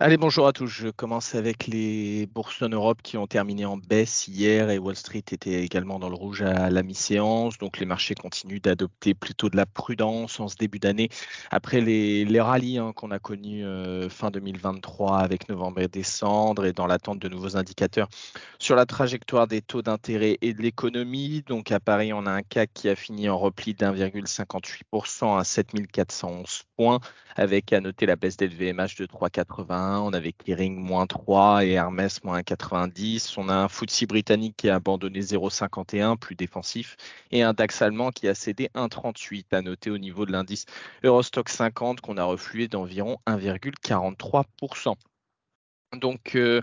Allez, bonjour à tous. Je commence avec les bourses en Europe qui ont terminé en baisse hier et Wall Street était également dans le rouge à la mi-séance. Donc les marchés continuent d'adopter plutôt de la prudence en ce début d'année après les, les hein, qu'on a connus euh, fin 2023 avec novembre et décembre et dans l'attente de nouveaux indicateurs sur la trajectoire des taux d'intérêt et de l'économie. Donc à Paris, on a un CAC qui a fini en repli d'1,58% à 7411 points avec à noter la baisse d'LVMH de 3,81 on avait Kering moins 3 et Hermès moins 90. On a un FTSE britannique qui a abandonné 0,51, plus défensif, et un DAX allemand qui a cédé 1,38 à noter au niveau de l'indice Eurostock 50 qu'on a reflué d'environ 1,43%. Donc, euh,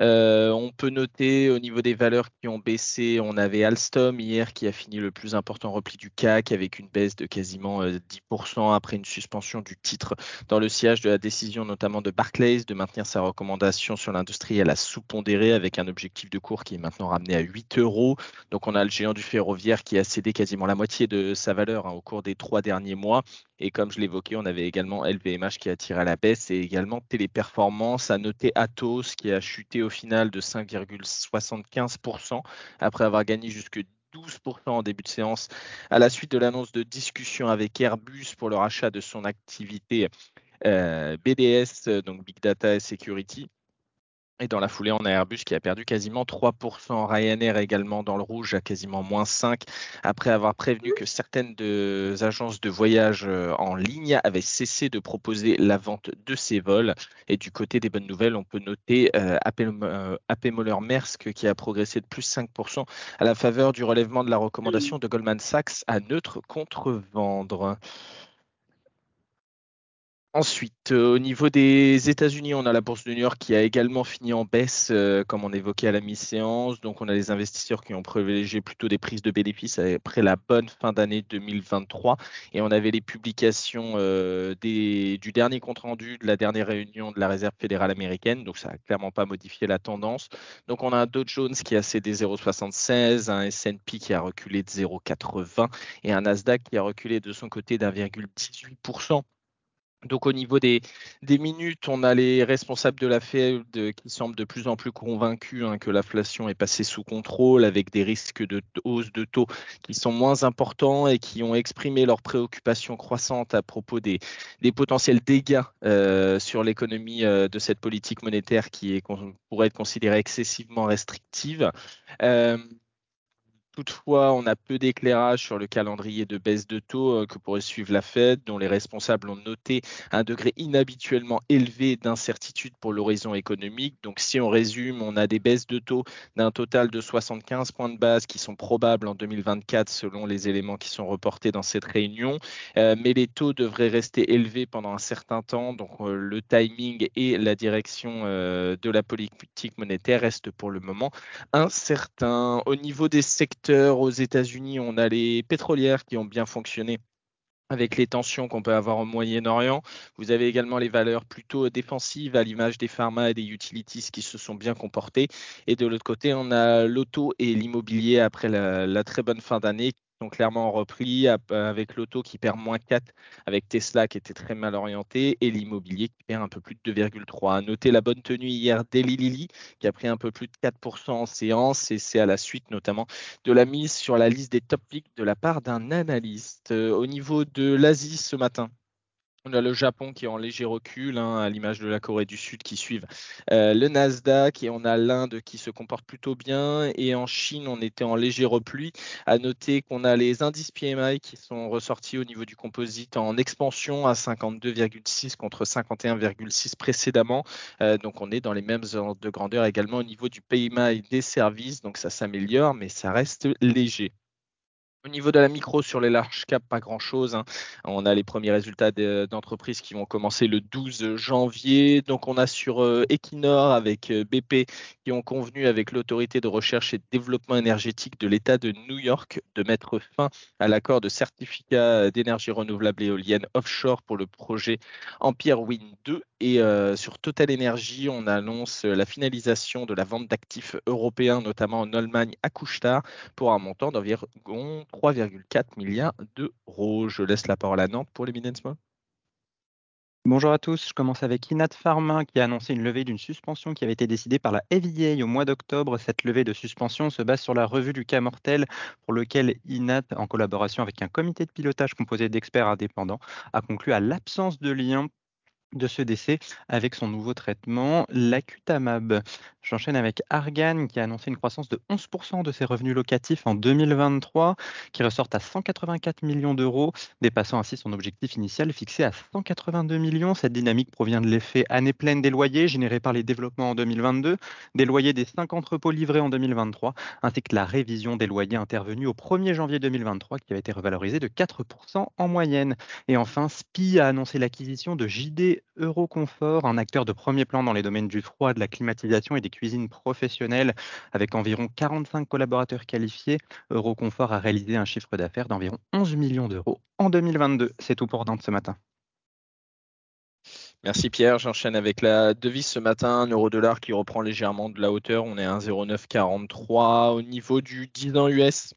euh, on peut noter au niveau des valeurs qui ont baissé, on avait Alstom hier qui a fini le plus important repli du CAC avec une baisse de quasiment 10% euh, après une suspension du titre dans le sillage de la décision notamment de Barclays de maintenir sa recommandation sur l'industrie à la sous-pondérée avec un objectif de cours qui est maintenant ramené à 8 euros. Donc on a le géant du ferroviaire qui a cédé quasiment la moitié de sa valeur hein, au cours des trois derniers mois. Et comme je l'évoquais, on avait également LVMH qui a tiré à la baisse et également Téléperformance à noter Atos qui a chuté au final de 5,75% après avoir gagné jusque 12% en début de séance à la suite de l'annonce de discussion avec Airbus pour le rachat de son activité euh, BDS, donc Big Data et Security. Et dans la foulée, on a Airbus qui a perdu quasiment 3%. Ryanair également dans le rouge à quasiment moins 5 après avoir prévenu que certaines agences de voyage euh, en ligne avaient cessé de proposer la vente de ces vols. Et du côté des bonnes nouvelles, on peut noter euh, AP, euh, Moller Maersk qui a progressé de plus 5% à la faveur du relèvement de la recommandation de Goldman Sachs à neutre contre vendre. Ensuite, euh, au niveau des États-Unis, on a la bourse de New York qui a également fini en baisse, euh, comme on évoquait à la mi-séance. Donc, on a les investisseurs qui ont privilégié plutôt des prises de bénéfices après la bonne fin d'année 2023. Et on avait les publications euh, du dernier compte rendu de la dernière réunion de la Réserve fédérale américaine. Donc, ça n'a clairement pas modifié la tendance. Donc, on a un Dow Jones qui a cédé 0,76, un S&P qui a reculé de 0,80 et un Nasdaq qui a reculé de son côté d'1,18%. Donc au niveau des, des, minutes, on a les responsables de la Fed qui semblent de plus en plus convaincus hein, que l'inflation est passée sous contrôle avec des risques de hausse de taux qui sont moins importants et qui ont exprimé leurs préoccupations croissantes à propos des, des potentiels dégâts euh, sur l'économie euh, de cette politique monétaire qui est, pourrait être considérée excessivement restrictive. Euh, Toutefois, on a peu d'éclairage sur le calendrier de baisse de taux euh, que pourrait suivre la Fed, dont les responsables ont noté un degré inhabituellement élevé d'incertitude pour l'horizon économique. Donc, si on résume, on a des baisses de taux d'un total de 75 points de base qui sont probables en 2024 selon les éléments qui sont reportés dans cette réunion. Euh, mais les taux devraient rester élevés pendant un certain temps. Donc, euh, le timing et la direction de la politique monétaire restent pour le moment incertains. Au niveau des secteurs, aux États-Unis, on a les pétrolières qui ont bien fonctionné avec les tensions qu'on peut avoir au Moyen-Orient. Vous avez également les valeurs plutôt défensives à l'image des pharma et des utilities qui se sont bien comportés. Et de l'autre côté, on a l'auto et l'immobilier après la, très bonne fin d'année clairement repris avec l'auto qui perd moins 4, avec Tesla qui était très mal orienté et l'immobilier qui perd un peu plus de 2,3. À noter la bonne tenue hier d'Eli Lilly qui a pris un peu plus de 4% en séance et c'est à la suite notamment de la mise sur la liste des top picks de la part d'un analyste. Euh, au niveau de l'Asie ce matin, on a le Japon qui est en léger recul, hein, à l'image de la Corée du Sud qui suivent euh, le Nasdaq, et on a l'Inde qui se comporte plutôt bien, et en Chine, on était en léger repli. À noter qu'on a les indices PMI qui sont ressortis au niveau du composite en expansion à 52,6 contre 51,6 précédemment. Euh, donc on est dans les mêmes ordres de grandeur également au niveau du PMI des services, donc ça s'améliore, mais ça reste léger. Au niveau de la micro sur les large caps, pas grand-chose. Hein. On a les premiers résultats d'entreprises qui vont commencer le 12 janvier. Donc on a sur euh, Equinor avec euh, BP qui ont convenu avec l'autorité de recherche et de développement énergétique de l'État de New York de mettre fin à l'accord de certificat d'énergie renouvelable éolienne offshore pour le projet Empire Wind 2. Et euh, sur Total Energy, on annonce la finalisation de la vente d'actifs européens, notamment en Allemagne à Couchetard, pour un montant d'environ 3,4 milliards d'euros. Je laisse la parole à Nantes pour les Small. Bonjour à tous, je commence avec Inat Pharma qui a annoncé une levée d'une suspension qui avait été décidée par la FDA au mois d'octobre. Cette levée de suspension se base sur la revue du cas mortel pour lequel Inat, en collaboration avec un comité de pilotage composé d'experts indépendants, a conclu à l'absence de lien de ce décès avec son nouveau traitement, l'acutamab. J'enchaîne avec Argan qui a annoncé une croissance de 11% de ses revenus locatifs en 2023, qui ressortent à 184 millions d'euros, dépassant ainsi son objectif initial fixé à 182 millions. Cette dynamique provient de l'effet année pleine des loyers générés par les développements en 2022, des loyers des 5 entrepôts livrés en 2023, ainsi que la révision des loyers intervenus au 1er janvier 2023 qui a été revalorisé de 4% en moyenne. Et enfin, SPI a annoncé l'acquisition de JD Euroconfort, un acteur de premier plan dans les domaines du froid, de la climatisation et des cuisines professionnelles. Avec environ 45 collaborateurs qualifiés, Euroconfort a réalisé un chiffre d'affaires d'environ 11 millions d'euros en 2022. C'est tout pour Dante ce matin. Merci Pierre, j'enchaîne avec la devise ce matin, euro-dollar qui reprend légèrement de la hauteur, on est à 1,0943 au niveau du 10 ans US.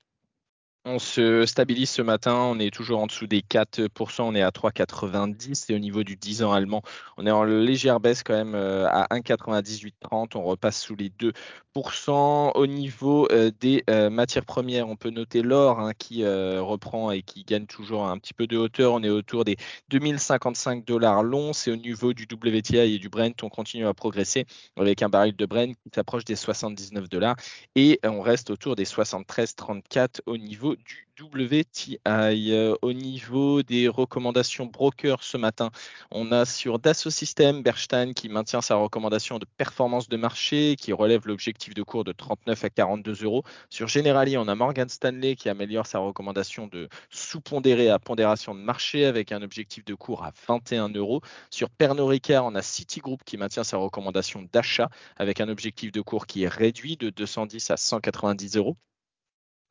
On se stabilise ce matin, on est toujours en dessous des 4%, on est à 3,90 et au niveau du 10 ans allemand, on est en légère baisse quand même euh, à 1,9830, on repasse sous les 2%. Au niveau euh, des euh, matières premières, on peut noter l'or hein, qui reprend et qui gagne toujours un petit peu de hauteur, on est autour des 2055 dollars l'once et au niveau du WTI et du Brent, on continue à progresser avec un baril de Brent qui s'approche des 79 dollars et on reste autour des 73,34 au niveau du WTI. Euh, au niveau des recommandations broker ce matin, on a sur Dassault Systèmes Bernstein qui maintient sa recommandation de performance de marché, qui relève l'objectif de cours de 39 à 42 euros. Sur Generali, on a Morgan Stanley qui améliore sa recommandation de sous-pondéré à pondération de marché avec un objectif de cours à 21 euros. Sur Pernod Ricard, on a Citigroup qui maintient sa recommandation d'achat avec un objectif de cours qui est réduit de 210 à 190 euros.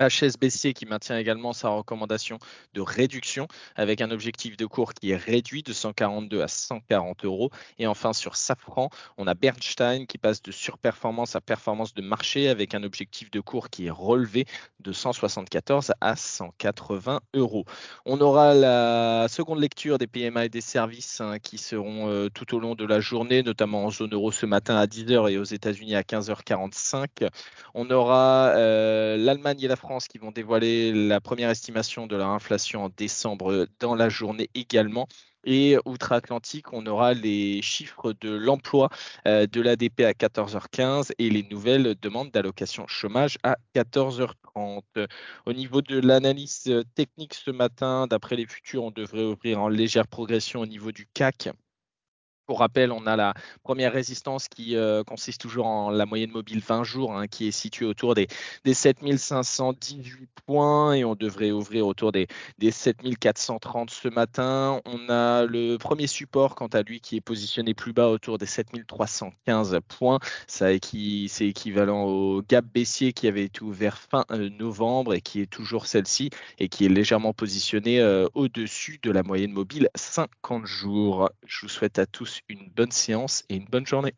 HSBC qui maintient également sa recommandation de réduction avec un objectif de cours qui est réduit de 142 à 140 euros. Et enfin sur Safran, on a Bernstein qui passe de surperformance à performance de marché avec un objectif de cours qui est relevé de 174 à 180 euros. On aura la seconde lecture des PMA et des services hein, qui seront euh, tout au long de la journée, notamment en zone euro ce matin à 10h et aux États-Unis à 15h45. On aura euh, l'Allemagne et la France qui vont dévoiler la première estimation de leur inflation en décembre dans la journée également. Et outre-Atlantique, on aura les chiffres de l'emploi euh, de l'ADP à 14h15 et les nouvelles demandes d'allocation chômage à 14h30. Au niveau de l'analyse technique ce matin, d'après les futurs, on devrait ouvrir en légère progression au niveau du CAC pour rappel, on a la première résistance qui euh, consiste toujours en la moyenne mobile 20 jours, hein, qui est située autour des, des 7518 points et on devrait ouvrir autour des, des 7430 ce matin. On a le premier support, quant à lui, qui est positionné plus bas autour des 7315 points. Ça c'est équivalent au gap baissier qui avait été ouvert fin euh, novembre et qui est toujours celle-ci et qui est légèrement positionné euh, au-dessus de la moyenne mobile 50 jours. Je vous souhaite à une bonne séance et une bonne journée.